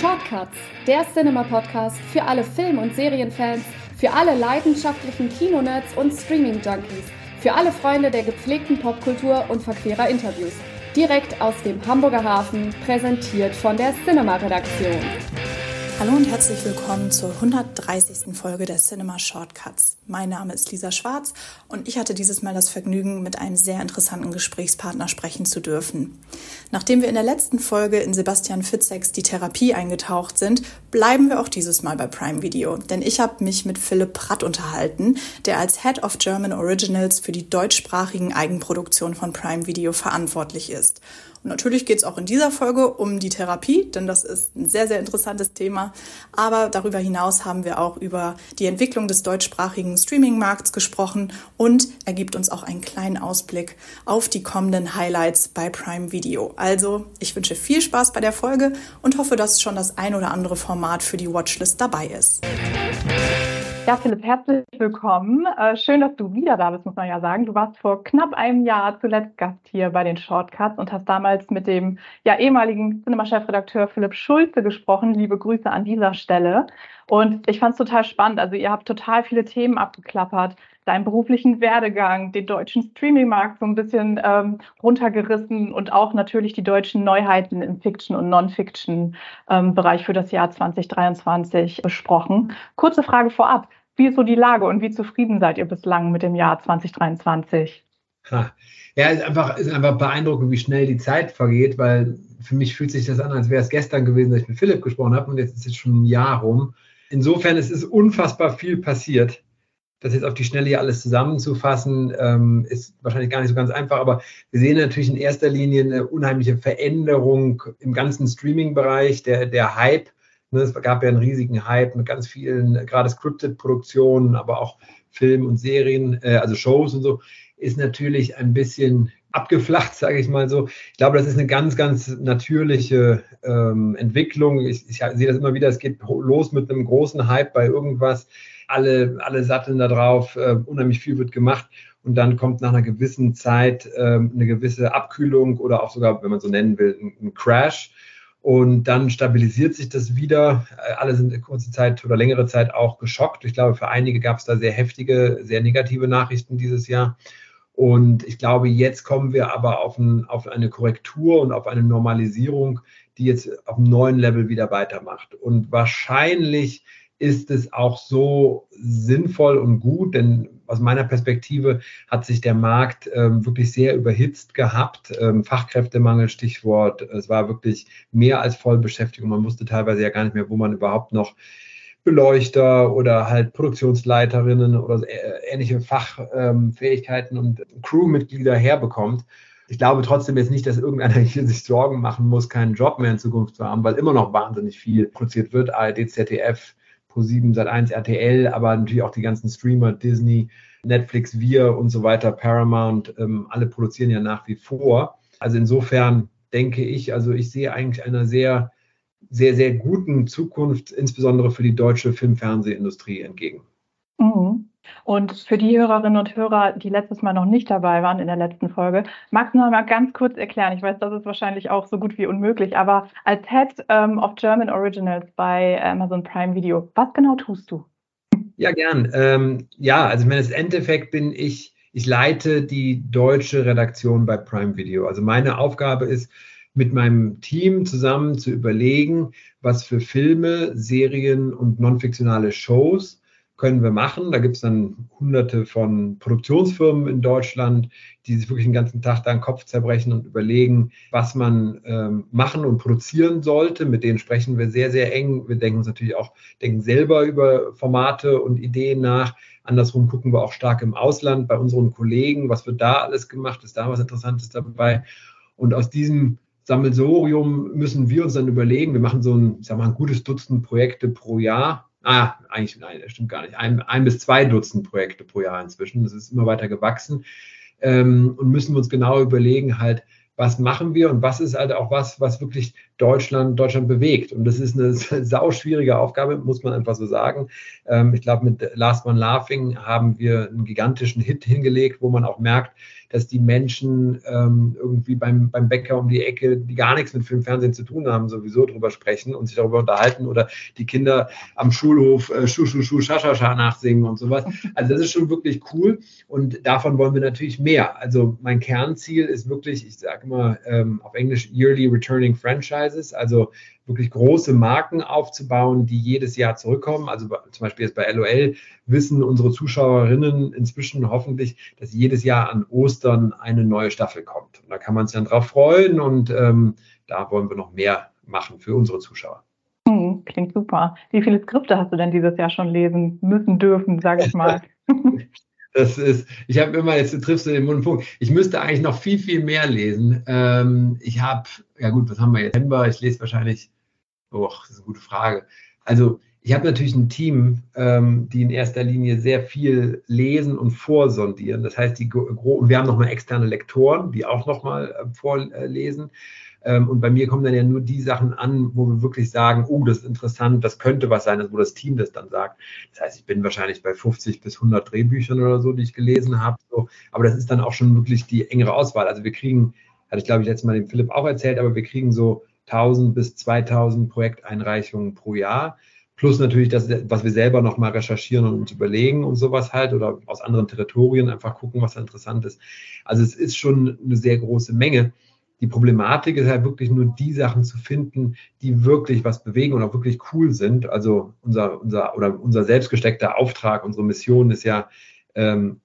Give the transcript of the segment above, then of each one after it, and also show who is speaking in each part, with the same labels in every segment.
Speaker 1: Shortcuts, der Cinema-Podcast für alle Film- und Serienfans, für alle leidenschaftlichen Kinonerds und Streaming-Junkies, für alle Freunde der gepflegten Popkultur und verquerer Interviews. Direkt aus dem Hamburger Hafen, präsentiert von der Cinema-Redaktion.
Speaker 2: Hallo und herzlich willkommen zur 130. Folge der Cinema Shortcuts. Mein Name ist Lisa Schwarz und ich hatte dieses Mal das Vergnügen, mit einem sehr interessanten Gesprächspartner sprechen zu dürfen. Nachdem wir in der letzten Folge in Sebastian Fitzeks Die Therapie eingetaucht sind, bleiben wir auch dieses Mal bei Prime Video, denn ich habe mich mit Philipp Pratt unterhalten, der als Head of German Originals für die deutschsprachigen Eigenproduktionen von Prime Video verantwortlich ist. Natürlich geht es auch in dieser Folge um die Therapie, denn das ist ein sehr, sehr interessantes Thema. Aber darüber hinaus haben wir auch über die Entwicklung des deutschsprachigen Streaming-Markts gesprochen und er gibt uns auch einen kleinen Ausblick auf die kommenden Highlights bei Prime Video. Also, ich wünsche viel Spaß bei der Folge und hoffe, dass schon das ein oder andere Format für die Watchlist dabei ist. Ja, Philipp, herzlich willkommen. Äh, schön, dass du wieder da bist, muss man ja sagen. Du warst vor knapp einem Jahr zuletzt Gast hier bei den Shortcuts und hast damals mit dem ja, ehemaligen Cinema-Chefredakteur Philipp Schulze gesprochen. Liebe Grüße an dieser Stelle. Und ich fand es total spannend. Also ihr habt total viele Themen abgeklappert. Deinen beruflichen Werdegang, den deutschen Streaming-Markt so ein bisschen ähm, runtergerissen und auch natürlich die deutschen Neuheiten im Fiction- und Non-Fiction-Bereich ähm, für das Jahr 2023 besprochen. Kurze Frage vorab. Wie ist so die Lage und wie zufrieden seid ihr bislang mit dem Jahr 2023?
Speaker 3: Ha. Ja, ist einfach, ist einfach beeindruckend, wie schnell die Zeit vergeht, weil für mich fühlt sich das an, als wäre es gestern gewesen, dass ich mit Philipp gesprochen habe und jetzt ist es schon ein Jahr rum. Insofern es ist es unfassbar viel passiert. Das jetzt auf die Schnelle hier alles zusammenzufassen, ähm, ist wahrscheinlich gar nicht so ganz einfach, aber wir sehen natürlich in erster Linie eine unheimliche Veränderung im ganzen Streaming-Bereich, der, der Hype Ne, es gab ja einen riesigen Hype mit ganz vielen, gerade Scripted-Produktionen, aber auch Film und Serien, äh, also Shows und so, ist natürlich ein bisschen abgeflacht, sage ich mal so. Ich glaube, das ist eine ganz, ganz natürliche ähm, Entwicklung. Ich, ich sehe das immer wieder, es geht los mit einem großen Hype bei irgendwas. Alle, alle satteln da drauf, äh, unheimlich viel wird gemacht und dann kommt nach einer gewissen Zeit äh, eine gewisse Abkühlung oder auch sogar, wenn man so nennen will, ein, ein Crash. Und dann stabilisiert sich das wieder. Äh, alle sind kurze Zeit oder längere Zeit auch geschockt. Ich glaube, für einige gab es da sehr heftige, sehr negative Nachrichten dieses Jahr. Und ich glaube, jetzt kommen wir aber auf, ein, auf eine Korrektur und auf eine Normalisierung, die jetzt auf einem neuen Level wieder weitermacht. Und wahrscheinlich ist es auch so sinnvoll und gut, denn aus meiner Perspektive hat sich der Markt ähm, wirklich sehr überhitzt gehabt. Ähm, Fachkräftemangel, Stichwort. Es war wirklich mehr als Vollbeschäftigung. Man wusste teilweise ja gar nicht mehr, wo man überhaupt noch Beleuchter oder halt Produktionsleiterinnen oder ähnliche Fachfähigkeiten ähm, und Crewmitglieder herbekommt. Ich glaube trotzdem jetzt nicht, dass irgendeiner hier sich Sorgen machen muss, keinen Job mehr in Zukunft zu haben, weil immer noch wahnsinnig viel produziert wird. ARD, ZDF, Pro7, Sat1, RTL, aber natürlich auch die ganzen Streamer, Disney, Netflix, Wir und so weiter, Paramount, ähm, alle produzieren ja nach wie vor. Also insofern denke ich, also ich sehe eigentlich einer sehr, sehr, sehr guten Zukunft, insbesondere für die deutsche Film-Fernsehindustrie entgegen.
Speaker 2: Mhm. Und für die Hörerinnen und Hörer, die letztes Mal noch nicht dabei waren in der letzten Folge, magst du noch mal ganz kurz erklären? Ich weiß, das ist wahrscheinlich auch so gut wie unmöglich, aber als Head ähm, of German Originals bei Amazon Prime Video, was genau tust du?
Speaker 3: Ja, gern. Ähm, ja, also im Endeffekt bin ich, ich leite die deutsche Redaktion bei Prime Video. Also meine Aufgabe ist, mit meinem Team zusammen zu überlegen, was für Filme, Serien und non-fiktionale Shows können wir machen. Da gibt es dann hunderte von Produktionsfirmen in Deutschland, die sich wirklich den ganzen Tag da den Kopf zerbrechen und überlegen, was man ähm, machen und produzieren sollte. Mit denen sprechen wir sehr, sehr eng. Wir denken uns natürlich auch, denken selber über Formate und Ideen nach. Andersrum gucken wir auch stark im Ausland bei unseren Kollegen, was wird da alles gemacht, ist da was Interessantes dabei. Und aus diesem Sammelsorium müssen wir uns dann überlegen, wir machen so ein, ich sag mal, ein gutes Dutzend Projekte pro Jahr ah, eigentlich, nein, das stimmt gar nicht, ein, ein bis zwei Dutzend Projekte pro Jahr inzwischen. Das ist immer weiter gewachsen. Ähm, und müssen wir uns genau überlegen, halt, was machen wir und was ist halt auch was, was wirklich Deutschland, Deutschland bewegt. Und das ist eine sauschwierige Aufgabe, muss man einfach so sagen. Ähm, ich glaube, mit Last One Laughing haben wir einen gigantischen Hit hingelegt, wo man auch merkt, dass die Menschen ähm, irgendwie beim, beim Bäcker um die Ecke, die gar nichts mit Film, Fernsehen zu tun haben, sowieso drüber sprechen und sich darüber unterhalten oder die Kinder am Schulhof äh, Schu, Schu, Schu, Scha, Scha, Scha nachsingen und sowas. Also das ist schon wirklich cool und davon wollen wir natürlich mehr. Also mein Kernziel ist wirklich, ich sage immer ähm, auf Englisch Yearly Returning Franchises, also wirklich große Marken aufzubauen, die jedes Jahr zurückkommen. Also zum Beispiel jetzt bei LOL wissen unsere Zuschauerinnen inzwischen hoffentlich, dass jedes Jahr an Ostern eine neue Staffel kommt. Und da kann man sich dann drauf freuen und ähm, da wollen wir noch mehr machen für unsere Zuschauer.
Speaker 2: Hm, klingt super. Wie viele Skripte hast du denn dieses Jahr schon lesen müssen, dürfen, sage ich mal?
Speaker 3: Das ist, ich habe immer, jetzt triffst du den Mundpunkt, ich müsste eigentlich noch viel, viel mehr lesen. Ähm, ich habe, ja gut, was haben wir jetzt? September, ich lese wahrscheinlich Oh, das ist eine gute Frage. Also ich habe natürlich ein Team, ähm, die in erster Linie sehr viel lesen und vorsondieren. Das heißt, die, wir haben nochmal externe Lektoren, die auch nochmal äh, vorlesen. Ähm, und bei mir kommen dann ja nur die Sachen an, wo wir wirklich sagen, oh, das ist interessant, das könnte was sein, wo das Team das dann sagt. Das heißt, ich bin wahrscheinlich bei 50 bis 100 Drehbüchern oder so, die ich gelesen habe. So. Aber das ist dann auch schon wirklich die engere Auswahl. Also wir kriegen, hatte ich glaube ich letztes Mal dem Philipp auch erzählt, aber wir kriegen so 1000 bis 2000 Projekteinreichungen pro Jahr. Plus natürlich das, was wir selber nochmal recherchieren und uns überlegen und sowas halt oder aus anderen Territorien einfach gucken, was da interessant ist. Also es ist schon eine sehr große Menge. Die Problematik ist halt wirklich nur die Sachen zu finden, die wirklich was bewegen und auch wirklich cool sind. Also unser, unser oder unser selbstgesteckter Auftrag, unsere Mission ist ja, ähm,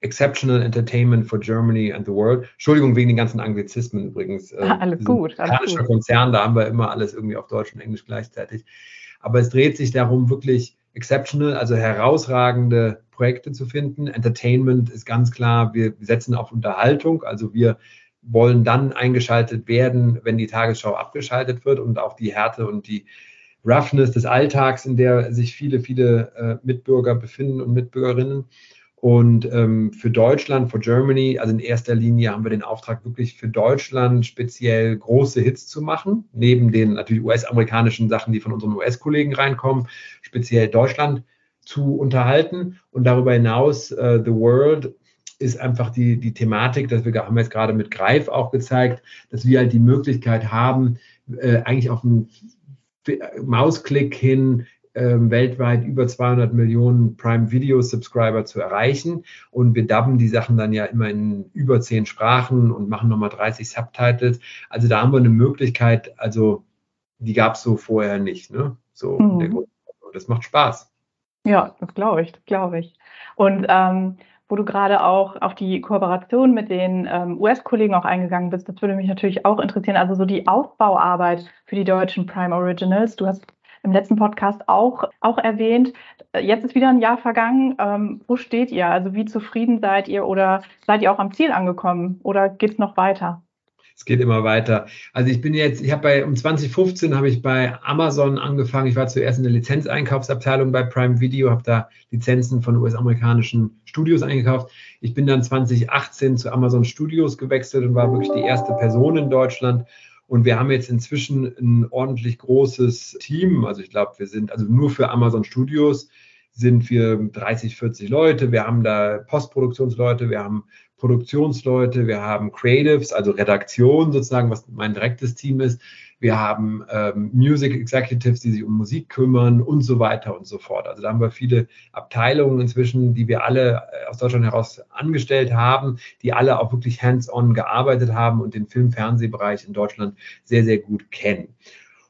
Speaker 3: Exceptional Entertainment for Germany and the World. Entschuldigung wegen den ganzen Anglizismen übrigens.
Speaker 2: Ah, ähm, alles gut.
Speaker 3: Alles gut. Konzern, da haben wir immer alles irgendwie auf Deutsch und Englisch gleichzeitig. Aber es dreht sich darum, wirklich exceptional, also herausragende Projekte zu finden. Entertainment ist ganz klar, wir setzen auf Unterhaltung, also wir wollen dann eingeschaltet werden, wenn die Tagesschau abgeschaltet wird und auch die Härte und die Roughness des Alltags, in der sich viele, viele äh, Mitbürger befinden und Mitbürgerinnen. Und ähm, für Deutschland, für Germany, also in erster Linie haben wir den Auftrag, wirklich für Deutschland speziell große Hits zu machen, neben den natürlich US-amerikanischen Sachen, die von unseren US-Kollegen reinkommen, speziell Deutschland zu unterhalten. Und darüber hinaus, äh, The World ist einfach die, die Thematik, dass wir haben jetzt gerade mit Greif auch gezeigt, dass wir halt die Möglichkeit haben, äh, eigentlich auf einen Mausklick hin ähm, weltweit über 200 Millionen Prime Video Subscriber zu erreichen. Und wir dubben die Sachen dann ja immer in über zehn Sprachen und machen nochmal 30 Subtitles. Also da haben wir eine Möglichkeit, also die gab es so vorher nicht. Ne? So mhm. das macht Spaß.
Speaker 2: Ja, das glaube ich, das glaube ich. Und ähm, wo du gerade auch auf die Kooperation mit den ähm, US-Kollegen auch eingegangen bist, das würde mich natürlich auch interessieren. Also so die Aufbauarbeit für die deutschen Prime Originals. Du hast im letzten Podcast auch, auch erwähnt. Jetzt ist wieder ein Jahr vergangen. Ähm, wo steht ihr? Also wie zufrieden seid ihr oder seid ihr auch am Ziel angekommen oder geht es noch weiter?
Speaker 3: Es geht immer weiter. Also ich bin jetzt, ich habe bei um 2015 habe ich bei Amazon angefangen. Ich war zuerst in der Lizenzeinkaufsabteilung bei Prime Video, habe da Lizenzen von US-amerikanischen Studios eingekauft. Ich bin dann 2018 zu Amazon Studios gewechselt und war wirklich die erste Person in Deutschland und wir haben jetzt inzwischen ein ordentlich großes Team. Also ich glaube, wir sind also nur für Amazon Studios sind wir 30, 40 Leute. Wir haben da Postproduktionsleute, wir haben Produktionsleute, wir haben Creatives, also Redaktion sozusagen, was mein direktes Team ist. Wir haben ähm, Music Executives, die sich um Musik kümmern und so weiter und so fort. Also da haben wir viele Abteilungen inzwischen, die wir alle äh, aus Deutschland heraus angestellt haben, die alle auch wirklich hands-on gearbeitet haben und den Film-Fernsehbereich in Deutschland sehr, sehr gut kennen.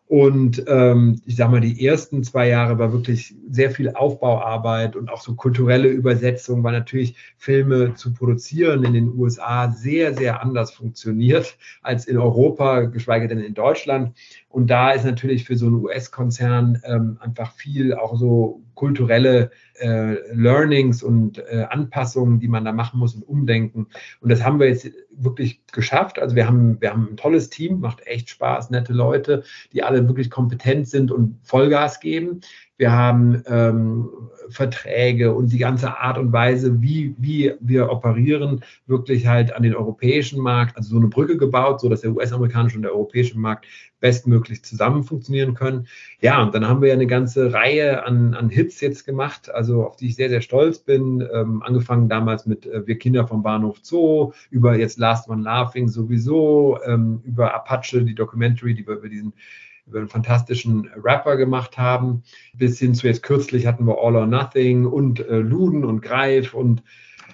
Speaker 3: Und ähm, ich sage mal, die ersten zwei Jahre war wirklich sehr viel Aufbauarbeit und auch so kulturelle Übersetzung, weil natürlich Filme zu produzieren in den USA sehr, sehr anders funktioniert als in Europa, geschweige denn in Deutschland. Und da ist natürlich für so einen US-Konzern ähm, einfach viel auch so kulturelle äh, Learnings und äh, Anpassungen, die man da machen muss und umdenken. Und das haben wir jetzt wirklich geschafft. Also wir haben, wir haben ein tolles Team, macht echt Spaß, nette Leute, die alle wirklich kompetent sind und Vollgas geben. Wir haben ähm, Verträge und die ganze Art und Weise, wie, wie wir operieren, wirklich halt an den europäischen Markt, also so eine Brücke gebaut, so dass der US-amerikanische und der europäische Markt bestmöglich zusammen funktionieren können. Ja, und dann haben wir ja eine ganze Reihe an, an Hits jetzt gemacht, also auf die ich sehr, sehr stolz bin. Ähm, angefangen damals mit äh, Wir Kinder vom Bahnhof Zoo, über jetzt Last One Laughing sowieso, ähm, über Apache, die Documentary, die wir über diesen über einen fantastischen Rapper gemacht haben, bis hin zu jetzt kürzlich hatten wir All or Nothing und äh, Luden und Greif und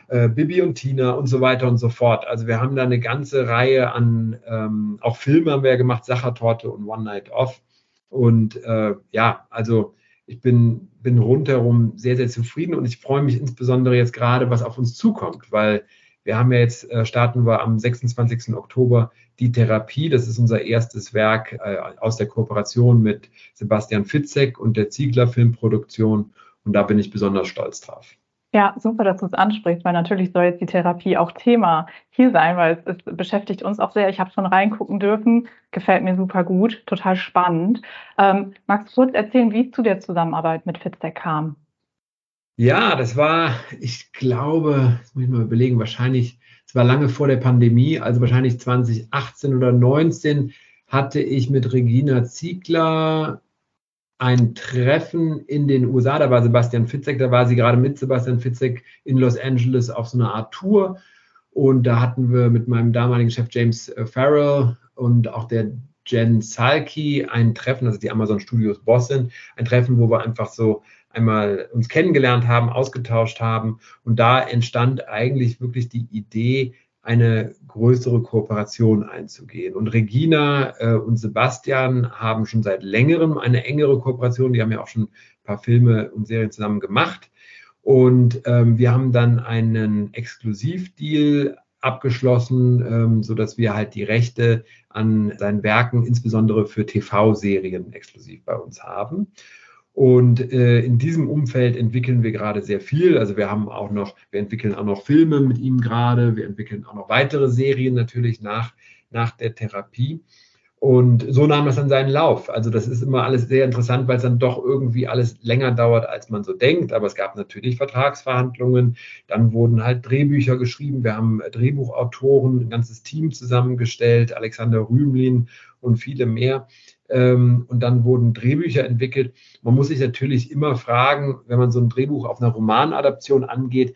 Speaker 3: äh, Bibi und Tina und so weiter und so fort. Also wir haben da eine ganze Reihe an, ähm, auch Filme haben wir ja gemacht, Sachertorte und One Night Off. Und äh, ja, also ich bin, bin rundherum sehr, sehr zufrieden und ich freue mich insbesondere jetzt gerade, was auf uns zukommt, weil wir haben ja jetzt, äh, starten wir am 26. Oktober die Therapie. Das ist unser erstes Werk äh, aus der Kooperation mit Sebastian Fitzek und der Ziegler Filmproduktion. Und da bin ich besonders stolz drauf.
Speaker 2: Ja, super, dass du es ansprichst, weil natürlich soll jetzt die Therapie auch Thema hier sein, weil es, es beschäftigt uns auch sehr. Ich habe schon reingucken dürfen, gefällt mir super gut, total spannend. Ähm, magst du kurz erzählen, wie es zu der Zusammenarbeit mit Fitzek kam?
Speaker 3: Ja, das war, ich glaube, das muss ich mal überlegen, wahrscheinlich, es war lange vor der Pandemie, also wahrscheinlich 2018 oder 2019 hatte ich mit Regina Ziegler ein Treffen in den USA. Da war Sebastian Fitzek, da war sie gerade mit Sebastian Fitzek in Los Angeles auf so einer Art Tour. Und da hatten wir mit meinem damaligen Chef James Farrell und auch der Jen Salki ein Treffen, also die Amazon Studios Boss sind, ein Treffen, wo wir einfach so einmal uns kennengelernt haben, ausgetauscht haben. Und da entstand eigentlich wirklich die Idee, eine größere Kooperation einzugehen. Und Regina äh, und Sebastian haben schon seit längerem eine engere Kooperation. Die haben ja auch schon ein paar Filme und Serien zusammen gemacht. Und ähm, wir haben dann einen Exklusivdeal abgeschlossen, ähm, so wir halt die Rechte an seinen Werken, insbesondere für TV-Serien, exklusiv bei uns haben. Und äh, in diesem Umfeld entwickeln wir gerade sehr viel. Also wir haben auch noch, wir entwickeln auch noch Filme mit ihm gerade, wir entwickeln auch noch weitere Serien natürlich nach, nach der Therapie. Und so nahm es dann seinen Lauf. Also das ist immer alles sehr interessant, weil es dann doch irgendwie alles länger dauert, als man so denkt. Aber es gab natürlich Vertragsverhandlungen. Dann wurden halt Drehbücher geschrieben. Wir haben Drehbuchautoren, ein ganzes Team zusammengestellt, Alexander Rümlin und viele mehr. Ähm, und dann wurden Drehbücher entwickelt. Man muss sich natürlich immer fragen, wenn man so ein Drehbuch auf einer Romanadaption angeht,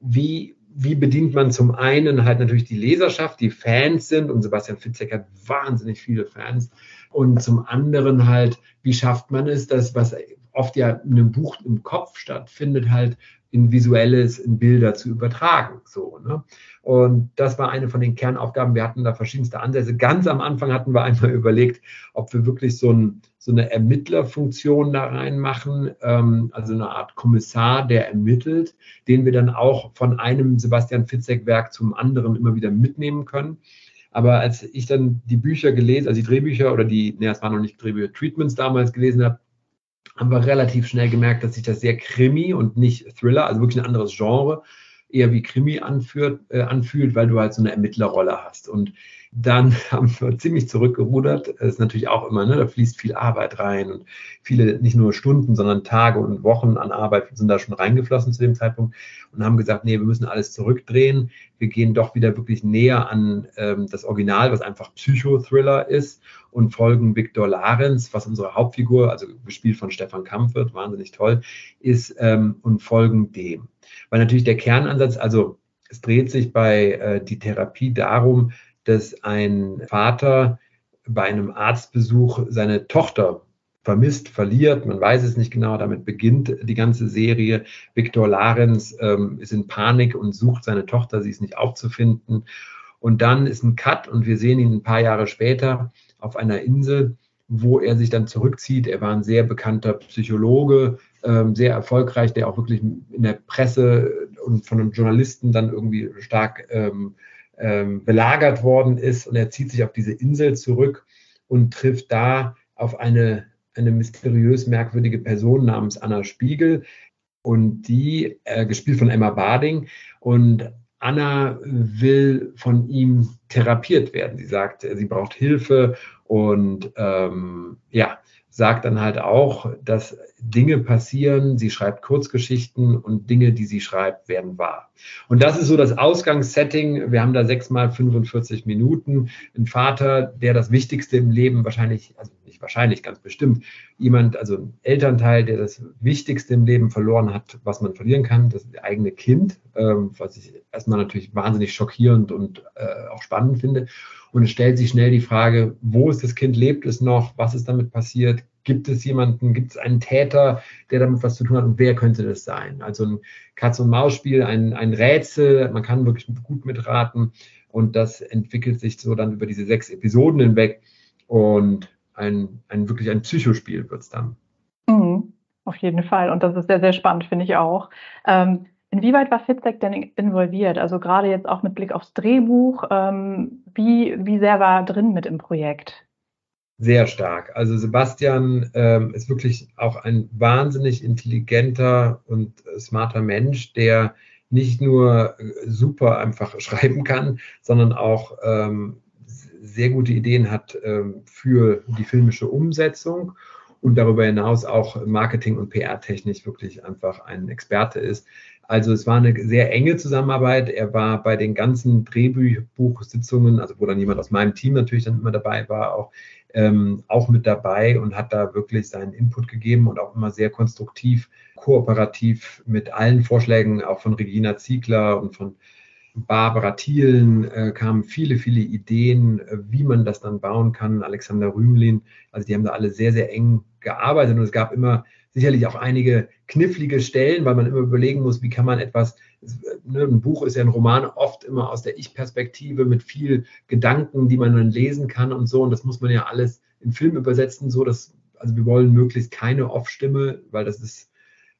Speaker 3: wie, wie bedient man zum einen halt natürlich die Leserschaft, die Fans sind, und Sebastian Fitzek hat wahnsinnig viele Fans, und zum anderen halt, wie schafft man es, das, was oft ja in einem Buch im Kopf stattfindet, halt in Visuelles, in Bilder zu übertragen. So, ne? Und das war eine von den Kernaufgaben. Wir hatten da verschiedenste Ansätze. Ganz am Anfang hatten wir einmal überlegt, ob wir wirklich so, ein, so eine Ermittlerfunktion da reinmachen, ähm, also eine Art Kommissar, der ermittelt, den wir dann auch von einem Sebastian Fitzek-Werk zum anderen immer wieder mitnehmen können. Aber als ich dann die Bücher gelesen, also die Drehbücher oder die, ne, es waren noch nicht Drehbücher, Treatments damals gelesen habe, haben wir relativ schnell gemerkt, dass sich das sehr Krimi und nicht Thriller, also wirklich ein anderes Genre, eher wie Krimi anführt, äh, anfühlt, weil du halt so eine Ermittlerrolle hast. Und dann haben wir ziemlich zurückgerudert. Das ist natürlich auch immer, ne, da fließt viel Arbeit rein und viele, nicht nur Stunden, sondern Tage und Wochen an Arbeit sind da schon reingeflossen zu dem Zeitpunkt und haben gesagt, nee, wir müssen alles zurückdrehen. Wir gehen doch wieder wirklich näher an ähm, das Original, was einfach Psychothriller ist und folgen Viktor Larenz, was unsere Hauptfigur, also gespielt von Stefan Kampfert, wahnsinnig toll, ist ähm, und folgen dem. Weil natürlich der Kernansatz, also es dreht sich bei äh, die Therapie darum, dass ein Vater bei einem Arztbesuch seine Tochter vermisst, verliert, man weiß es nicht genau, damit beginnt die ganze Serie. Viktor Larenz ähm, ist in Panik und sucht seine Tochter, sie ist nicht aufzufinden. Und dann ist ein Cut und wir sehen ihn ein paar Jahre später auf einer Insel, wo er sich dann zurückzieht. Er war ein sehr bekannter Psychologe, ähm, sehr erfolgreich, der auch wirklich in der Presse und von den Journalisten dann irgendwie stark ähm, ähm, belagert worden ist. Und er zieht sich auf diese Insel zurück und trifft da auf eine, eine mysteriös merkwürdige Person namens Anna Spiegel. Und die, äh, gespielt von Emma Barding. Und Anna will von ihm therapiert werden. Sie sagt, sie braucht Hilfe und ähm, ja, sagt dann halt auch, dass Dinge passieren, sie schreibt Kurzgeschichten und Dinge, die sie schreibt, werden wahr. Und das ist so das Ausgangssetting. Wir haben da sechs mal 45 Minuten. Ein Vater, der das Wichtigste im Leben wahrscheinlich, also nicht wahrscheinlich, ganz bestimmt, jemand, also ein Elternteil, der das Wichtigste im Leben verloren hat, was man verlieren kann, das eigene Kind, ähm, was ich erstmal natürlich wahnsinnig schockierend und äh, auch spannend finde. Und es stellt sich schnell die Frage, wo ist das Kind, lebt es noch, was ist damit passiert, gibt es jemanden, gibt es einen Täter, der damit was zu tun hat? Und wer könnte das sein? Also ein Katz-und-Maus-Spiel, ein, ein Rätsel, man kann wirklich gut mitraten. Und das entwickelt sich so dann über diese sechs Episoden hinweg. Und ein, ein wirklich ein Psychospiel wird es dann.
Speaker 2: Mhm, auf jeden Fall und das ist sehr, sehr spannend, finde ich auch. Ähm, Inwieweit war Fitzek denn involviert? Also gerade jetzt auch mit Blick aufs Drehbuch, ähm, wie, wie sehr war er drin mit im Projekt?
Speaker 3: Sehr stark. Also Sebastian ähm, ist wirklich auch ein wahnsinnig intelligenter und smarter Mensch, der nicht nur super einfach schreiben kann, sondern auch ähm, sehr gute Ideen hat ähm, für die filmische Umsetzung und darüber hinaus auch Marketing- und PR-technisch wirklich einfach ein Experte ist. Also es war eine sehr enge Zusammenarbeit. Er war bei den ganzen Drehbuchsitzungen, also wo dann jemand aus meinem Team natürlich dann immer dabei war, auch, ähm, auch mit dabei und hat da wirklich seinen Input gegeben und auch immer sehr konstruktiv, kooperativ mit allen Vorschlägen, auch von Regina Ziegler und von Barbara Thielen äh, kamen viele, viele Ideen, äh, wie man das dann bauen kann. Alexander Rümelin, also die haben da alle sehr, sehr eng gearbeitet und es gab immer sicherlich auch einige knifflige Stellen, weil man immer überlegen muss, wie kann man etwas, ne, ein Buch ist ja ein Roman oft immer aus der Ich-Perspektive mit viel Gedanken, die man dann lesen kann und so. Und das muss man ja alles in Film übersetzen, so dass, also wir wollen möglichst keine Off-Stimme, weil das ist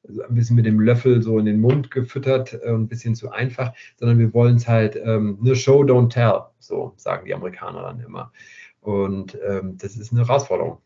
Speaker 3: ein bisschen mit dem Löffel so in den Mund gefüttert und äh, ein bisschen zu einfach, sondern wir wollen es halt, ähm, ne Show, don't tell, so sagen die Amerikaner dann immer. Und ähm, das ist eine Herausforderung.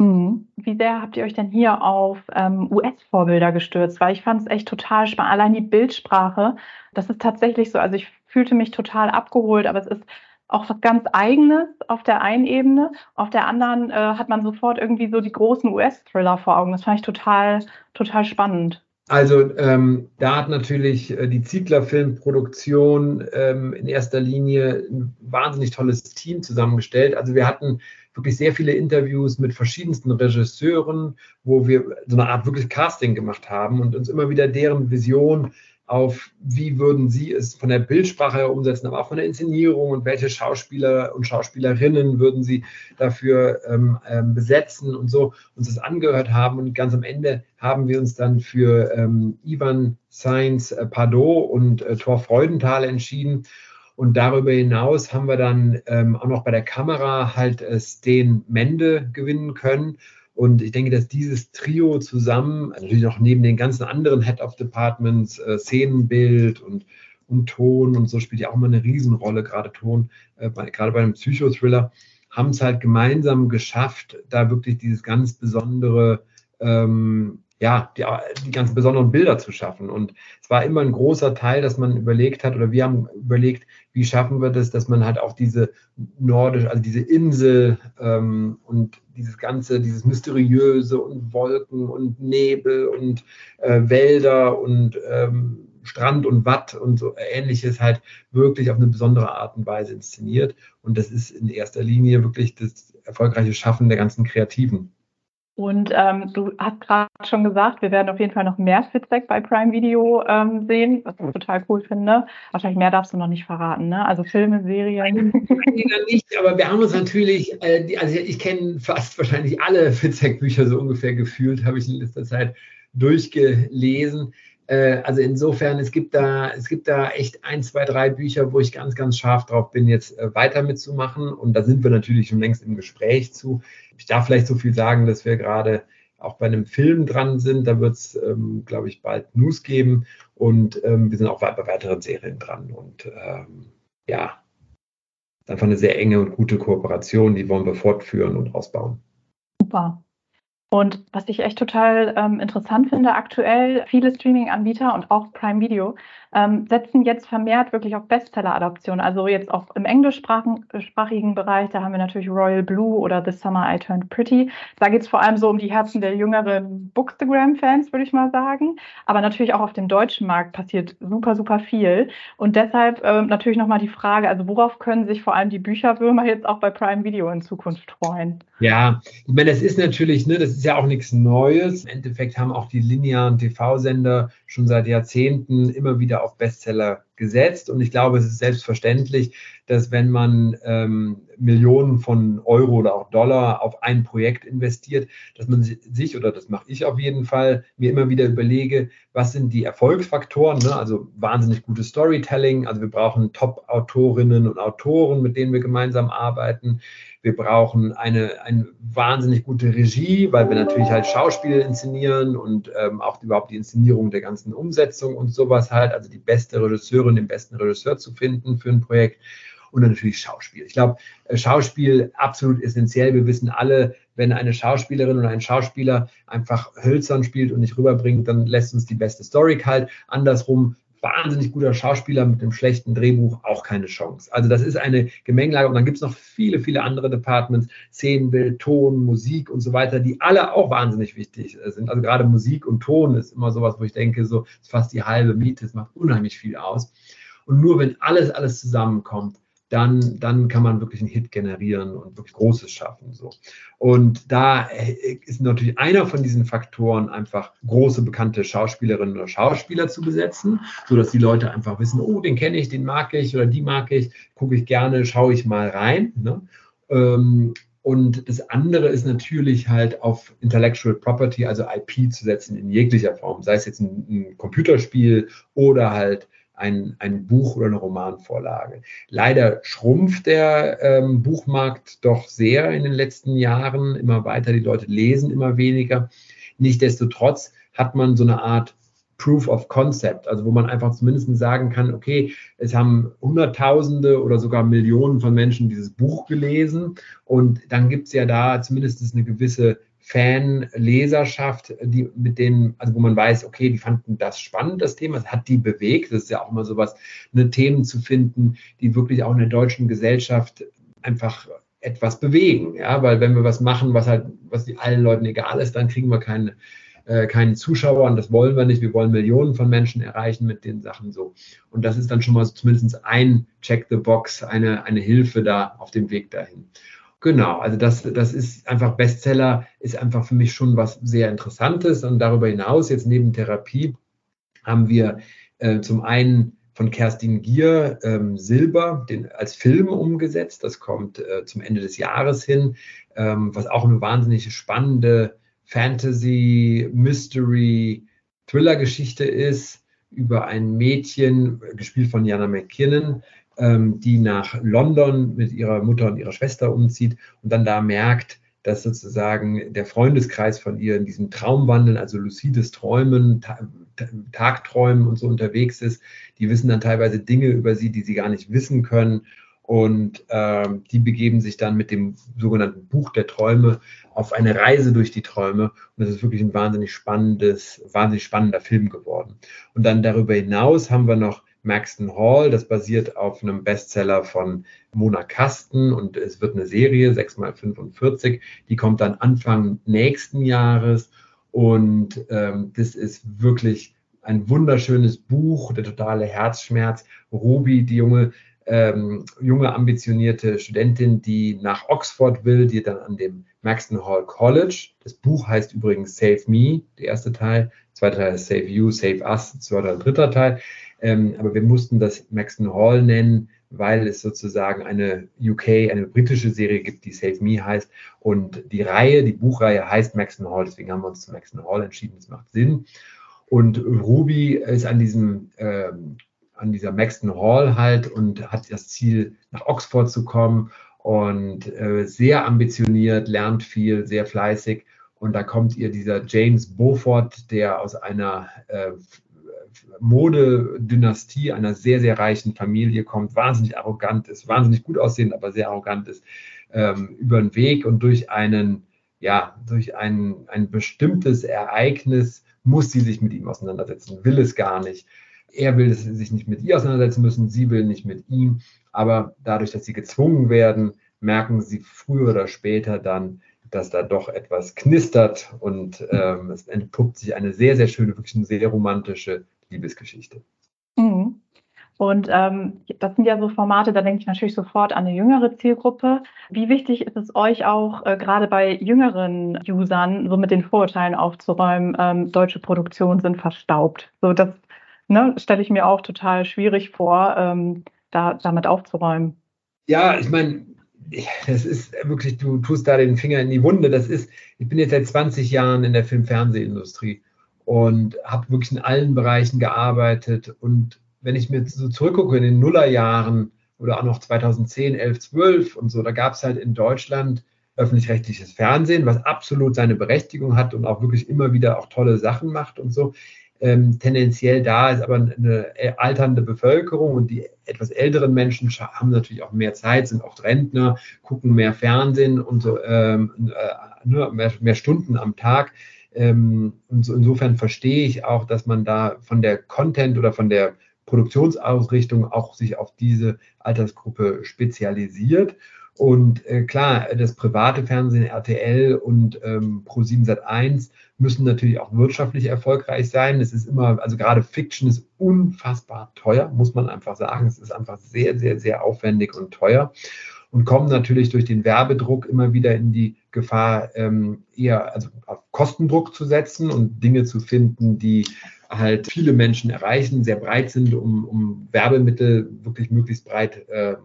Speaker 2: Mhm. Wie sehr habt ihr euch denn hier auf ähm, US-Vorbilder gestürzt? Weil ich fand es echt total spannend. Allein die Bildsprache, das ist tatsächlich so. Also ich fühlte mich total abgeholt, aber es ist auch was ganz Eigenes auf der einen Ebene. Auf der anderen äh, hat man sofort irgendwie so die großen US-Thriller vor Augen. Das fand ich total, total spannend.
Speaker 3: Also ähm, da hat natürlich äh, die Ziegler Filmproduktion ähm, in erster Linie ein wahnsinnig tolles Team zusammengestellt. Also wir hatten wirklich sehr viele Interviews mit verschiedensten Regisseuren, wo wir so eine Art wirklich Casting gemacht haben und uns immer wieder deren Vision auf, wie würden Sie es von der Bildsprache her umsetzen, aber auch von der Inszenierung und welche Schauspieler und Schauspielerinnen würden Sie dafür ähm, ähm, besetzen und so uns das angehört haben. Und ganz am Ende haben wir uns dann für ähm, Ivan Sainz äh, Pardot und äh, Thor Freudenthal entschieden. Und darüber hinaus haben wir dann ähm, auch noch bei der Kamera halt äh, Sten Mende gewinnen können. Und ich denke, dass dieses Trio zusammen, also natürlich noch neben den ganzen anderen Head of Departments, äh, Szenenbild und, und Ton und so spielt ja auch immer eine Riesenrolle, gerade Ton, äh, bei, gerade bei einem Psychothriller, haben es halt gemeinsam geschafft, da wirklich dieses ganz besondere ähm, ja, die, die ganz besonderen Bilder zu schaffen. Und es war immer ein großer Teil, dass man überlegt hat, oder wir haben überlegt, wie schaffen wir das, dass man halt auch diese nordische, also diese Insel ähm, und dieses ganze, dieses mysteriöse und Wolken und Nebel und äh, Wälder und ähm, Strand und Watt und so ähnliches halt wirklich auf eine besondere Art und Weise inszeniert. Und das ist in erster Linie wirklich das erfolgreiche Schaffen der ganzen Kreativen.
Speaker 2: Und ähm, du hast gerade schon gesagt, wir werden auf jeden Fall noch mehr Feedback bei Prime Video ähm, sehen, was ich total cool finde. Wahrscheinlich mehr darfst du noch nicht verraten, ne? Also Filme, Serien.
Speaker 3: Nein, nicht, aber wir haben uns natürlich, äh, die, also ich kenne fast wahrscheinlich alle Fitzek-Bücher so ungefähr gefühlt, habe ich in letzter Zeit durchgelesen. Äh, also insofern, es gibt da, es gibt da echt ein, zwei, drei Bücher, wo ich ganz, ganz scharf drauf bin, jetzt äh, weiter mitzumachen. Und da sind wir natürlich schon längst im Gespräch zu. Ich darf vielleicht so viel sagen, dass wir gerade auch bei einem Film dran sind. Da wird es, ähm, glaube ich, bald News geben. Und ähm, wir sind auch bei weiteren Serien dran. Und ähm, ja, einfach eine sehr enge und gute Kooperation, die wollen wir fortführen und ausbauen.
Speaker 2: Super. Und was ich echt total ähm, interessant finde aktuell, viele Streaming-Anbieter und auch Prime Video ähm, setzen jetzt vermehrt wirklich auf Bestseller-Adaptionen. Also jetzt auch im englischsprachigen Bereich, da haben wir natürlich Royal Blue oder The Summer I Turned Pretty. Da geht es vor allem so um die Herzen der jüngeren Bookstagram-Fans, würde ich mal sagen. Aber natürlich auch auf dem deutschen Markt passiert super, super viel. Und deshalb ähm, natürlich nochmal die Frage, also worauf können sich vor allem die Bücherwürmer jetzt auch bei Prime Video in Zukunft freuen?
Speaker 3: Ja, ich meine, das ist natürlich, ne, das ist ja auch nichts Neues. Im Endeffekt haben auch die linearen TV-Sender schon seit Jahrzehnten immer wieder auf Bestseller gesetzt. Und ich glaube, es ist selbstverständlich, dass wenn man ähm, Millionen von Euro oder auch Dollar auf ein Projekt investiert, dass man sich, oder das mache ich auf jeden Fall, mir immer wieder überlege, was sind die Erfolgsfaktoren, ne? also wahnsinnig gutes Storytelling, also wir brauchen Top-Autorinnen und Autoren, mit denen wir gemeinsam arbeiten. Wir brauchen eine, eine wahnsinnig gute Regie, weil wir natürlich halt Schauspiel inszenieren und ähm, auch überhaupt die Inszenierung der ganzen Umsetzung und sowas halt, also die beste Regisseurin, den besten Regisseur zu finden für ein Projekt und dann natürlich Schauspiel. Ich glaube, äh, Schauspiel absolut essentiell. Wir wissen alle, wenn eine Schauspielerin oder ein Schauspieler einfach hölzern spielt und nicht rüberbringt, dann lässt uns die beste Story kalt. Andersrum wahnsinnig guter Schauspieler mit einem schlechten Drehbuch auch keine Chance. Also das ist eine Gemengelage und dann gibt es noch viele, viele andere Departments, Szenenbild, Ton, Musik und so weiter, die alle auch wahnsinnig wichtig äh, sind. Also gerade Musik und Ton ist immer sowas, wo ich denke, so ist fast die halbe Miete, es macht unheimlich viel aus. Und nur wenn alles, alles zusammenkommt, dann, dann kann man wirklich einen Hit generieren und wirklich Großes schaffen. So. Und da ist natürlich einer von diesen Faktoren einfach große bekannte Schauspielerinnen oder Schauspieler zu besetzen, sodass die Leute einfach wissen, oh, den kenne ich, den mag ich oder die mag ich, gucke ich gerne, schaue ich mal rein. Ne? Ähm, und das andere ist natürlich halt auf Intellectual Property, also IP zu setzen in jeglicher Form, sei es jetzt ein, ein Computerspiel oder halt ein, ein Buch oder eine Romanvorlage. Leider schrumpft der ähm, Buchmarkt doch sehr in den letzten Jahren, immer weiter, die Leute lesen immer weniger. Nichtsdestotrotz hat man so eine Art Proof of Concept, also wo man einfach zumindest sagen kann, okay, es haben Hunderttausende oder sogar Millionen von Menschen dieses Buch gelesen und dann gibt es ja da zumindest eine gewisse Fan-Leserschaft, die mit denen, also wo man weiß, okay, die fanden das spannend, das Thema, es hat die bewegt. Das ist ja auch immer sowas, ne, Themen zu finden, die wirklich auch in der deutschen Gesellschaft einfach etwas bewegen. Ja, weil wenn wir was machen, was halt, was allen Leuten egal ist, dann kriegen wir keine, äh, keinen Zuschauer und das wollen wir nicht. Wir wollen Millionen von Menschen erreichen mit den Sachen so. Und das ist dann schon mal so zumindest ein Check the Box, eine, eine Hilfe da auf dem Weg dahin. Genau, also das, das ist einfach Bestseller, ist einfach für mich schon was sehr Interessantes. Und darüber hinaus, jetzt neben Therapie, haben wir äh, zum einen von Kerstin Gier ähm, Silber den, als Film umgesetzt. Das kommt äh, zum Ende des Jahres hin, ähm, was auch eine wahnsinnig spannende Fantasy, Mystery, Thriller-Geschichte ist über ein Mädchen, gespielt von Jana McKinnon, die nach London mit ihrer Mutter und ihrer Schwester umzieht und dann da merkt, dass sozusagen der Freundeskreis von ihr in diesem Traumwandeln, also lucides Träumen, Ta Tagträumen und so unterwegs ist. Die wissen dann teilweise Dinge über sie, die sie gar nicht wissen können. Und ähm, die begeben sich dann mit dem sogenannten Buch der Träume auf eine Reise durch die Träume. Und das ist wirklich ein wahnsinnig spannendes, wahnsinnig spannender Film geworden. Und dann darüber hinaus haben wir noch Maxton Hall. Das basiert auf einem Bestseller von Mona Kasten und es wird eine Serie, 6x45. Die kommt dann Anfang nächsten Jahres und ähm, das ist wirklich ein wunderschönes Buch, der totale Herzschmerz. Ruby, die junge, ähm, junge ambitionierte Studentin, die nach Oxford will, die dann an dem Maxton Hall College. Das Buch heißt übrigens Save Me, der erste Teil. Zweiter Teil ist Save You, Save Us, zweiter und dritter Teil. Ähm, aber wir mussten das Maxton Hall nennen, weil es sozusagen eine UK, eine britische Serie gibt, die Save Me heißt. Und die Reihe, die Buchreihe heißt Maxton Hall, deswegen haben wir uns zu Maxton Hall entschieden. Das macht Sinn. Und Ruby ist an diesem ähm, an dieser Maxton Hall halt und hat das Ziel, nach Oxford zu kommen und äh, sehr ambitioniert, lernt viel, sehr fleißig. Und da kommt ihr dieser James Beaufort, der aus einer äh, Modedynastie einer sehr, sehr reichen Familie kommt, wahnsinnig arrogant ist, wahnsinnig gut aussehend, aber sehr arrogant ist, ähm, über den Weg und durch einen ja, durch ein, ein bestimmtes Ereignis muss sie sich mit ihm auseinandersetzen, will es gar nicht. Er will sich nicht mit ihr auseinandersetzen müssen, sie will nicht mit ihm. Aber dadurch, dass sie gezwungen werden, merken sie früher oder später dann, dass da doch etwas knistert und ähm, es entpuppt sich eine sehr, sehr schöne, wirklich eine sehr romantische Liebesgeschichte.
Speaker 2: Mhm. Und ähm, das sind ja so Formate, da denke ich natürlich sofort an eine jüngere Zielgruppe. Wie wichtig ist es euch auch, äh, gerade bei jüngeren Usern, so mit den Vorurteilen aufzuräumen, ähm, deutsche Produktionen sind verstaubt. So das ne, stelle ich mir auch total schwierig vor, ähm, da, damit aufzuräumen.
Speaker 3: Ja, ich meine, das ist wirklich, du tust da den Finger in die Wunde. Das ist, ich bin jetzt seit 20 Jahren in der Film-Fernsehindustrie und habe wirklich in allen Bereichen gearbeitet und wenn ich mir so zurückgucke in den Nullerjahren oder auch noch 2010, 11, 12 und so, da gab es halt in Deutschland öffentlich-rechtliches Fernsehen, was absolut seine Berechtigung hat und auch wirklich immer wieder auch tolle Sachen macht und so. Ähm, tendenziell da ist aber eine alternde Bevölkerung und die etwas älteren Menschen haben natürlich auch mehr Zeit, sind oft Rentner, gucken mehr Fernsehen und so, ähm, äh, nur mehr, mehr, Stunden am Tag. Ähm, und so insofern verstehe ich auch, dass man da von der Content oder von der Produktionsausrichtung auch sich auf diese Altersgruppe spezialisiert. Und äh, klar, das private Fernsehen, RTL und ähm, Pro7 Sat1 müssen natürlich auch wirtschaftlich erfolgreich sein. Es ist immer, also gerade Fiction ist unfassbar teuer, muss man einfach sagen. Es ist einfach sehr, sehr, sehr aufwendig und teuer und kommen natürlich durch den Werbedruck immer wieder in die Gefahr, ähm, eher also auf Kostendruck zu setzen und Dinge zu finden, die halt viele Menschen erreichen, sehr breit sind, um, um Werbemittel wirklich möglichst breit äh,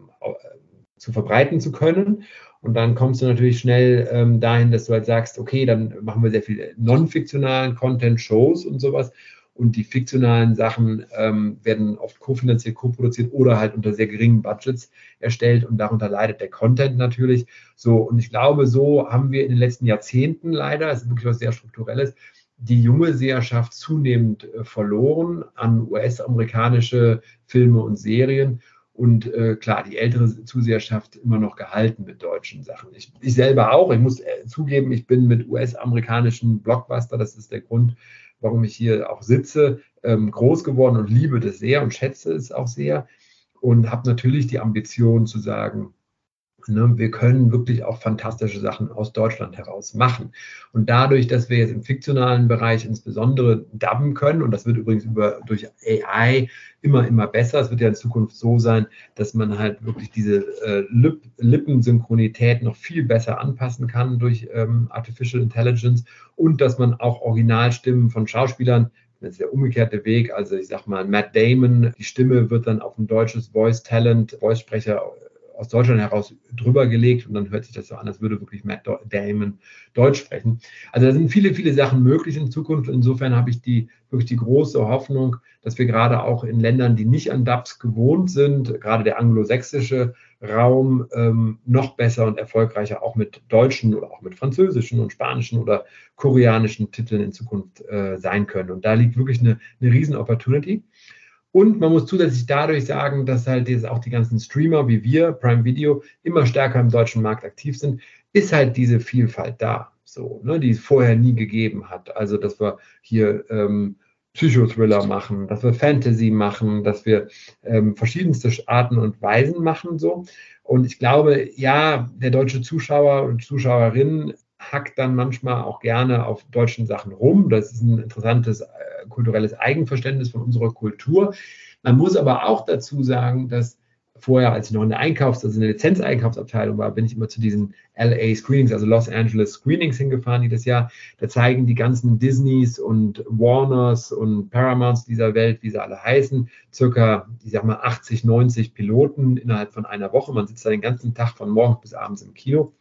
Speaker 3: zu verbreiten zu können. Und dann kommst du natürlich schnell ähm, dahin, dass du halt sagst, okay, dann machen wir sehr viel non-fiktionalen Content, Shows und sowas. Und die fiktionalen Sachen ähm, werden oft kofinanziert, koproduziert oder halt unter sehr geringen Budgets erstellt und darunter leidet der Content natürlich. So, und ich glaube, so haben wir in den letzten Jahrzehnten leider, es ist wirklich was sehr Strukturelles, die junge Seherschaft zunehmend äh, verloren an US-amerikanische Filme und Serien und äh, klar, die ältere Zuseherschaft immer noch gehalten mit deutschen Sachen. Ich, ich selber auch, ich muss äh, zugeben, ich bin mit US-amerikanischen Blockbuster, das ist der Grund, warum ich hier auch sitze, ähm, groß geworden und liebe das sehr und schätze es auch sehr und habe natürlich die Ambition zu sagen, wir können wirklich auch fantastische Sachen aus Deutschland heraus machen. Und dadurch, dass wir jetzt im fiktionalen Bereich insbesondere dubben können, und das wird übrigens über, durch AI immer, immer besser, es wird ja in Zukunft so sein, dass man halt wirklich diese äh, Lip Lippensynchronität noch viel besser anpassen kann durch ähm, Artificial Intelligence und dass man auch Originalstimmen von Schauspielern das ist der umgekehrte Weg. Also ich sag mal, Matt Damon, die Stimme wird dann auf ein deutsches Voice Talent, Voice-Sprecher aus Deutschland heraus drüber gelegt und dann hört sich das so an, als würde wirklich Matt Damon Deutsch sprechen. Also da sind viele, viele Sachen möglich in Zukunft. Insofern habe ich die wirklich die große Hoffnung, dass wir gerade auch in Ländern, die nicht an DAPS gewohnt sind, gerade der anglosächsische Raum, ähm, noch besser und erfolgreicher auch mit deutschen oder auch mit französischen und spanischen oder koreanischen Titeln in Zukunft äh, sein können. Und da liegt wirklich eine, eine riesen Opportunity. Und man muss zusätzlich dadurch sagen, dass halt jetzt auch die ganzen Streamer wie wir, Prime Video, immer stärker im deutschen Markt aktiv sind, ist halt diese Vielfalt da, so, ne, die es vorher nie gegeben hat. Also, dass wir hier ähm, Psychothriller machen, dass wir Fantasy machen, dass wir ähm, verschiedenste Arten und Weisen machen, so. Und ich glaube, ja, der deutsche Zuschauer und Zuschauerin hackt dann manchmal auch gerne auf deutschen Sachen rum. Das ist ein interessantes äh, kulturelles Eigenverständnis von unserer Kultur. Man muss aber auch dazu sagen, dass vorher, als ich noch in der Einkaufs-, also in der Lizenzeinkaufsabteilung war, bin ich immer zu diesen LA Screenings, also Los Angeles Screenings hingefahren jedes Jahr. Da zeigen die ganzen Disneys und Warners und Paramounts dieser Welt, wie sie alle heißen, circa, ich sag mal, 80, 90 Piloten innerhalb von einer Woche. Man sitzt da den ganzen Tag von morgens bis abends im Kino.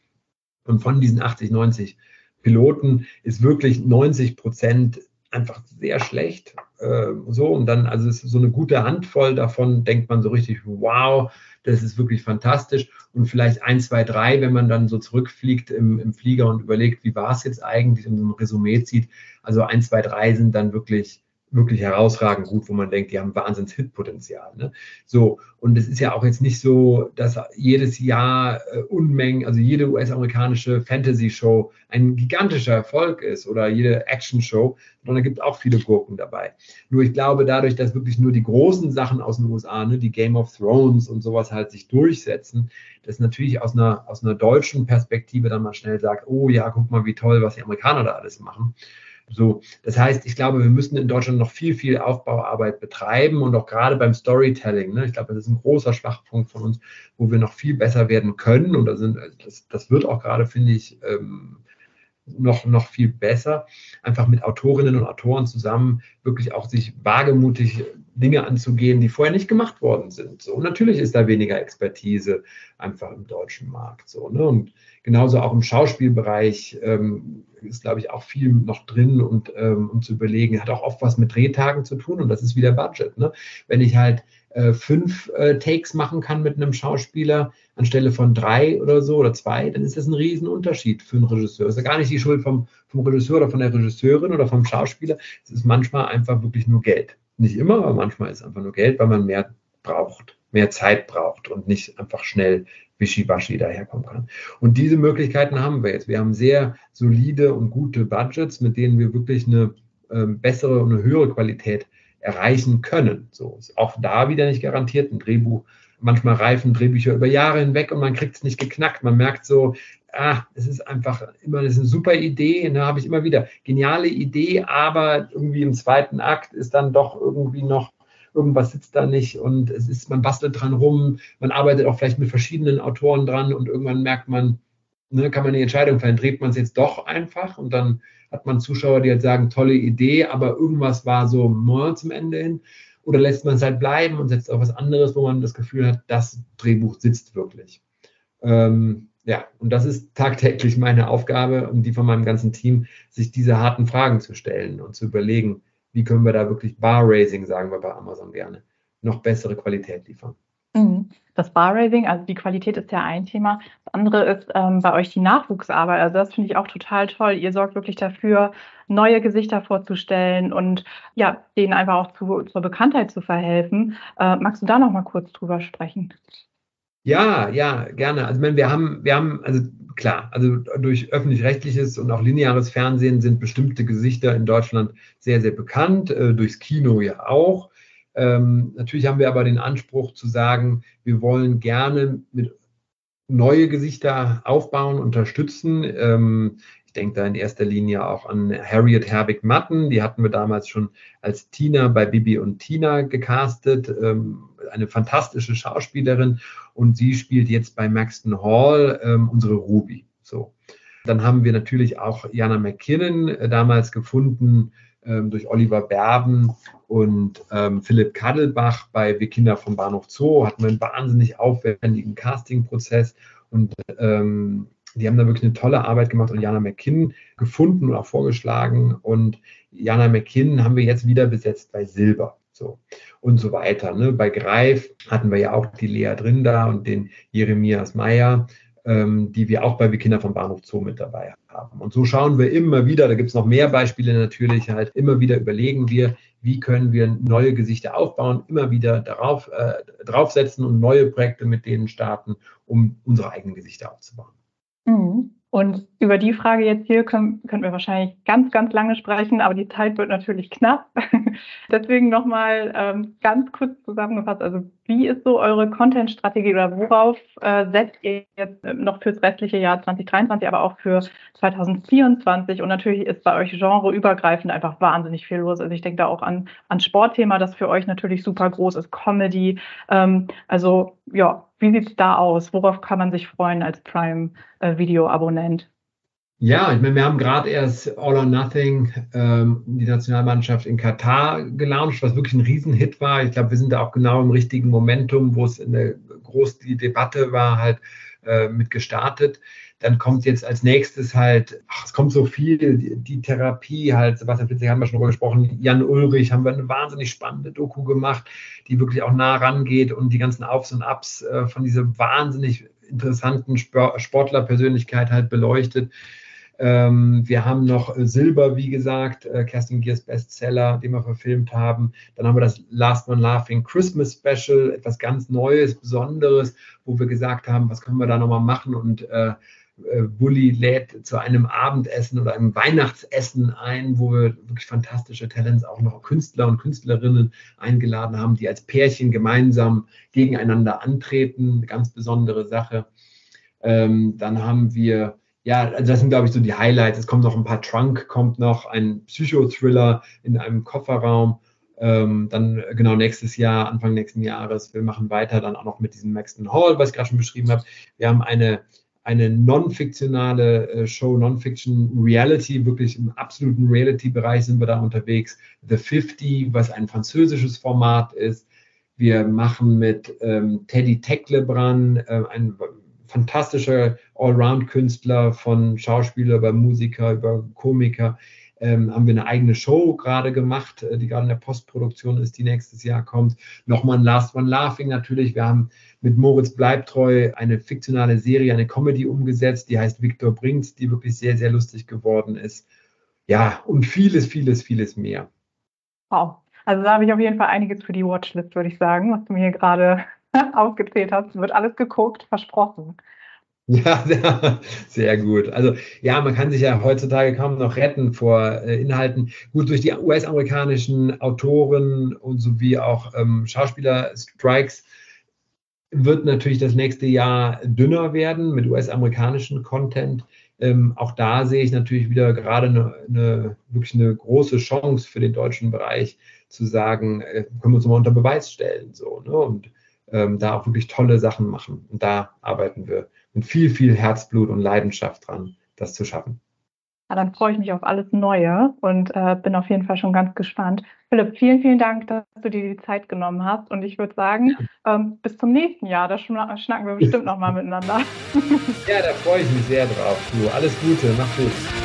Speaker 3: Und von diesen 80, 90 Piloten ist wirklich 90 Prozent einfach sehr schlecht. Äh, so, und dann, also ist so eine gute Handvoll davon, denkt man so richtig, wow, das ist wirklich fantastisch. Und vielleicht ein, zwei, drei, wenn man dann so zurückfliegt im, im Flieger und überlegt, wie war es jetzt eigentlich und so ein Resümee zieht. Also ein, zwei, drei sind dann wirklich wirklich herausragend gut, wo man denkt, die haben wahnsinns Hitpotenzial. Ne? So, und es ist ja auch jetzt nicht so, dass jedes Jahr äh, Unmengen, also jede US-amerikanische Fantasy-Show ein gigantischer Erfolg ist oder jede Action-Show, sondern da gibt auch viele Gurken dabei. Nur ich glaube, dadurch, dass wirklich nur die großen Sachen aus den USA, ne, die Game of Thrones und sowas halt sich durchsetzen, das natürlich aus einer, aus einer deutschen Perspektive dann mal schnell sagt, oh ja, guck mal, wie toll, was die Amerikaner da alles machen. So, das heißt, ich glaube, wir müssen in Deutschland noch viel, viel Aufbauarbeit betreiben und auch gerade beim Storytelling. Ne, ich glaube, das ist ein großer Schwachpunkt von uns, wo wir noch viel besser werden können. Und da sind, das, das wird auch gerade, finde ich, ähm, noch, noch viel besser, einfach mit Autorinnen und Autoren zusammen wirklich auch sich wagemutig Dinge anzugehen, die vorher nicht gemacht worden sind. So, und natürlich ist da weniger Expertise einfach im deutschen Markt. So, ne? Und genauso auch im Schauspielbereich ähm, ist, glaube ich, auch viel noch drin und ähm, um zu überlegen, hat auch oft was mit Drehtagen zu tun und das ist wieder Budget. Ne? Wenn ich halt äh, fünf äh, Takes machen kann mit einem Schauspieler anstelle von drei oder so oder zwei, dann ist das ein Riesenunterschied für einen Regisseur. Das ist ja gar nicht die Schuld vom, vom Regisseur oder von der Regisseurin oder vom Schauspieler. Es ist manchmal einfach wirklich nur Geld. Nicht immer, aber manchmal ist es einfach nur Geld, weil man mehr braucht, mehr Zeit braucht und nicht einfach schnell wischiwaschi daherkommen kann. Und diese Möglichkeiten haben wir jetzt. Wir haben sehr solide und gute Budgets, mit denen wir wirklich eine äh, bessere und eine höhere Qualität erreichen können. So ist auch da wieder nicht garantiert. Ein Drehbuch, manchmal reifen Drehbücher über Jahre hinweg und man kriegt es nicht geknackt. Man merkt so, ah, es ist einfach immer, das ist eine super Idee, da ne, habe ich immer wieder geniale Idee, aber irgendwie im zweiten Akt ist dann doch irgendwie noch irgendwas sitzt da nicht und es ist, man bastelt dran rum, man arbeitet auch vielleicht mit verschiedenen Autoren dran und irgendwann merkt man, ne, kann man die Entscheidung fällen, dreht man es jetzt doch einfach und dann hat man Zuschauer, die halt sagen, tolle Idee, aber irgendwas war so more zum Ende hin. Oder lässt man es halt bleiben und setzt auf was anderes, wo man das Gefühl hat, das Drehbuch sitzt wirklich. Ähm, ja, und das ist tagtäglich meine Aufgabe und die von meinem ganzen Team, sich diese harten Fragen zu stellen und zu überlegen, wie können wir da wirklich Bar-Raising, sagen wir bei Amazon gerne, noch bessere Qualität liefern.
Speaker 2: Mhm. Das Bar-Raising, also die Qualität ist ja ein Thema. Das andere ist ähm, bei euch die Nachwuchsarbeit. Also das finde ich auch total toll. Ihr sorgt wirklich dafür, neue Gesichter vorzustellen und ja, denen einfach auch zu, zur Bekanntheit zu verhelfen. Äh, magst du da noch mal kurz drüber sprechen?
Speaker 3: Ja, ja, gerne. Also wir haben, wir haben, also klar, also durch öffentlich-rechtliches und auch lineares Fernsehen sind bestimmte Gesichter in Deutschland sehr, sehr bekannt, äh, durchs Kino ja auch. Ähm, natürlich haben wir aber den Anspruch zu sagen, wir wollen gerne mit neue Gesichter aufbauen, unterstützen. Ähm, ich denke da in erster Linie auch an Harriet Herbig-Matten. Die hatten wir damals schon als Tina bei Bibi und Tina gecastet. Ähm, eine fantastische Schauspielerin und sie spielt jetzt bei Maxton Hall ähm, unsere Ruby. So. Dann haben wir natürlich auch Jana McKinnon äh, damals gefunden durch Oliver Berben und ähm, Philipp Kadelbach bei Wir Kinder vom Bahnhof Zoo. Hatten wir einen wahnsinnig aufwendigen Castingprozess und ähm, die haben da wirklich eine tolle Arbeit gemacht und Jana McKinnon gefunden und auch vorgeschlagen. Und Jana McKinnon haben wir jetzt wieder besetzt bei Silber. So und so weiter. Ne? Bei Greif hatten wir ja auch die Lea drin da und den Jeremias Meyer, ähm, die wir auch bei Wir Kinder vom Bahnhof Zoo mit dabei haben. Und so schauen wir immer wieder, da gibt es noch mehr Beispiele natürlich, halt immer wieder überlegen wir, wie können wir neue Gesichter aufbauen, immer wieder darauf äh, draufsetzen und neue Projekte mit denen starten, um unsere eigenen Gesichter aufzubauen.
Speaker 2: Mhm. Und über die Frage jetzt hier können, können wir wahrscheinlich ganz, ganz lange sprechen, aber die Zeit wird natürlich knapp. Deswegen nochmal ähm, ganz kurz zusammengefasst. Also wie ist so eure Content-Strategie oder worauf äh, setzt ihr jetzt noch fürs restliche Jahr 2023, aber auch für 2024? Und natürlich ist bei euch genreübergreifend einfach wahnsinnig viel los. Also ich denke da auch an, an Sportthema, das für euch natürlich super groß ist, Comedy. Ähm, also ja, wie sieht es da aus? Worauf kann man sich freuen als Prime-Video-Abonnent?
Speaker 3: Ja, ich meine, wir haben gerade erst All or Nothing, ähm, die Nationalmannschaft in Katar gelauncht, was wirklich ein Riesenhit war. Ich glaube, wir sind da auch genau im richtigen Momentum, wo es eine groß die Debatte war, halt äh, mit gestartet. Dann kommt jetzt als nächstes halt, ach, es kommt so viel, die, die Therapie halt, Sebastian Fitzek haben wir schon drüber gesprochen, Jan Ulrich haben wir eine wahnsinnig spannende Doku gemacht, die wirklich auch nah rangeht und die ganzen Aufs und Abs äh, von dieser wahnsinnig interessanten Sportlerpersönlichkeit halt beleuchtet. Ähm, wir haben noch Silber, wie gesagt, äh, Kerstin Giers Bestseller, den wir verfilmt haben. Dann haben wir das Last One Laughing Christmas Special, etwas ganz Neues, Besonderes, wo wir gesagt haben, was können wir da nochmal machen und äh, äh, Bully lädt zu einem Abendessen oder einem Weihnachtsessen ein, wo wir wirklich fantastische Talents, auch noch Künstler und Künstlerinnen eingeladen haben, die als Pärchen gemeinsam gegeneinander antreten. Eine ganz besondere Sache. Ähm, dann haben wir, ja, also das sind, glaube ich, so die Highlights. Es kommt noch ein paar Trunk, kommt noch ein Psychothriller in einem Kofferraum. Ähm, dann genau nächstes Jahr, Anfang nächsten Jahres. Wir machen weiter dann auch noch mit diesem Maxton Hall, was ich gerade schon beschrieben habe. Wir haben eine eine non-fiktionale äh, Show, Non-Fiction Reality, wirklich im absoluten Reality-Bereich sind wir da unterwegs. The 50, was ein französisches Format ist. Wir machen mit ähm, Teddy Tecklebrand, äh, ein fantastischer Allround-Künstler von Schauspieler über Musiker, über Komiker, ähm, haben wir eine eigene Show gerade gemacht, äh, die gerade in der Postproduktion ist, die nächstes Jahr kommt. Nochmal ein Last One Laughing natürlich. Wir haben mit Moritz Bleibtreu eine fiktionale Serie, eine Comedy umgesetzt, die heißt Victor bringt, die wirklich sehr, sehr lustig geworden ist. Ja, und vieles, vieles, vieles mehr.
Speaker 2: Wow. Also da habe ich auf jeden Fall einiges für die Watchlist, würde ich sagen, was du mir hier gerade aufgezählt hast. Wird alles geguckt, versprochen.
Speaker 3: Ja, sehr, sehr, gut. Also ja, man kann sich ja heutzutage kaum noch retten vor äh, Inhalten. Gut, durch die US-amerikanischen Autoren und sowie auch ähm, Schauspieler-Strikes wird natürlich das nächste Jahr dünner werden mit US-amerikanischen Content. Ähm, auch da sehe ich natürlich wieder gerade eine, eine, wirklich eine große Chance für den deutschen Bereich zu sagen, äh, können wir uns mal unter Beweis stellen so ne? und ähm, da auch wirklich tolle Sachen machen. Und da arbeiten wir mit viel, viel Herzblut und Leidenschaft dran, das zu schaffen.
Speaker 2: Ja, dann freue ich mich auf alles Neue und äh, bin auf jeden Fall schon ganz gespannt. Philipp, vielen, vielen Dank, dass du dir die Zeit genommen hast. Und ich würde sagen, ähm, bis zum nächsten Jahr. Da schnacken wir bestimmt nochmal miteinander.
Speaker 3: Ja, da freue ich mich sehr drauf. Du, alles Gute, mach gut.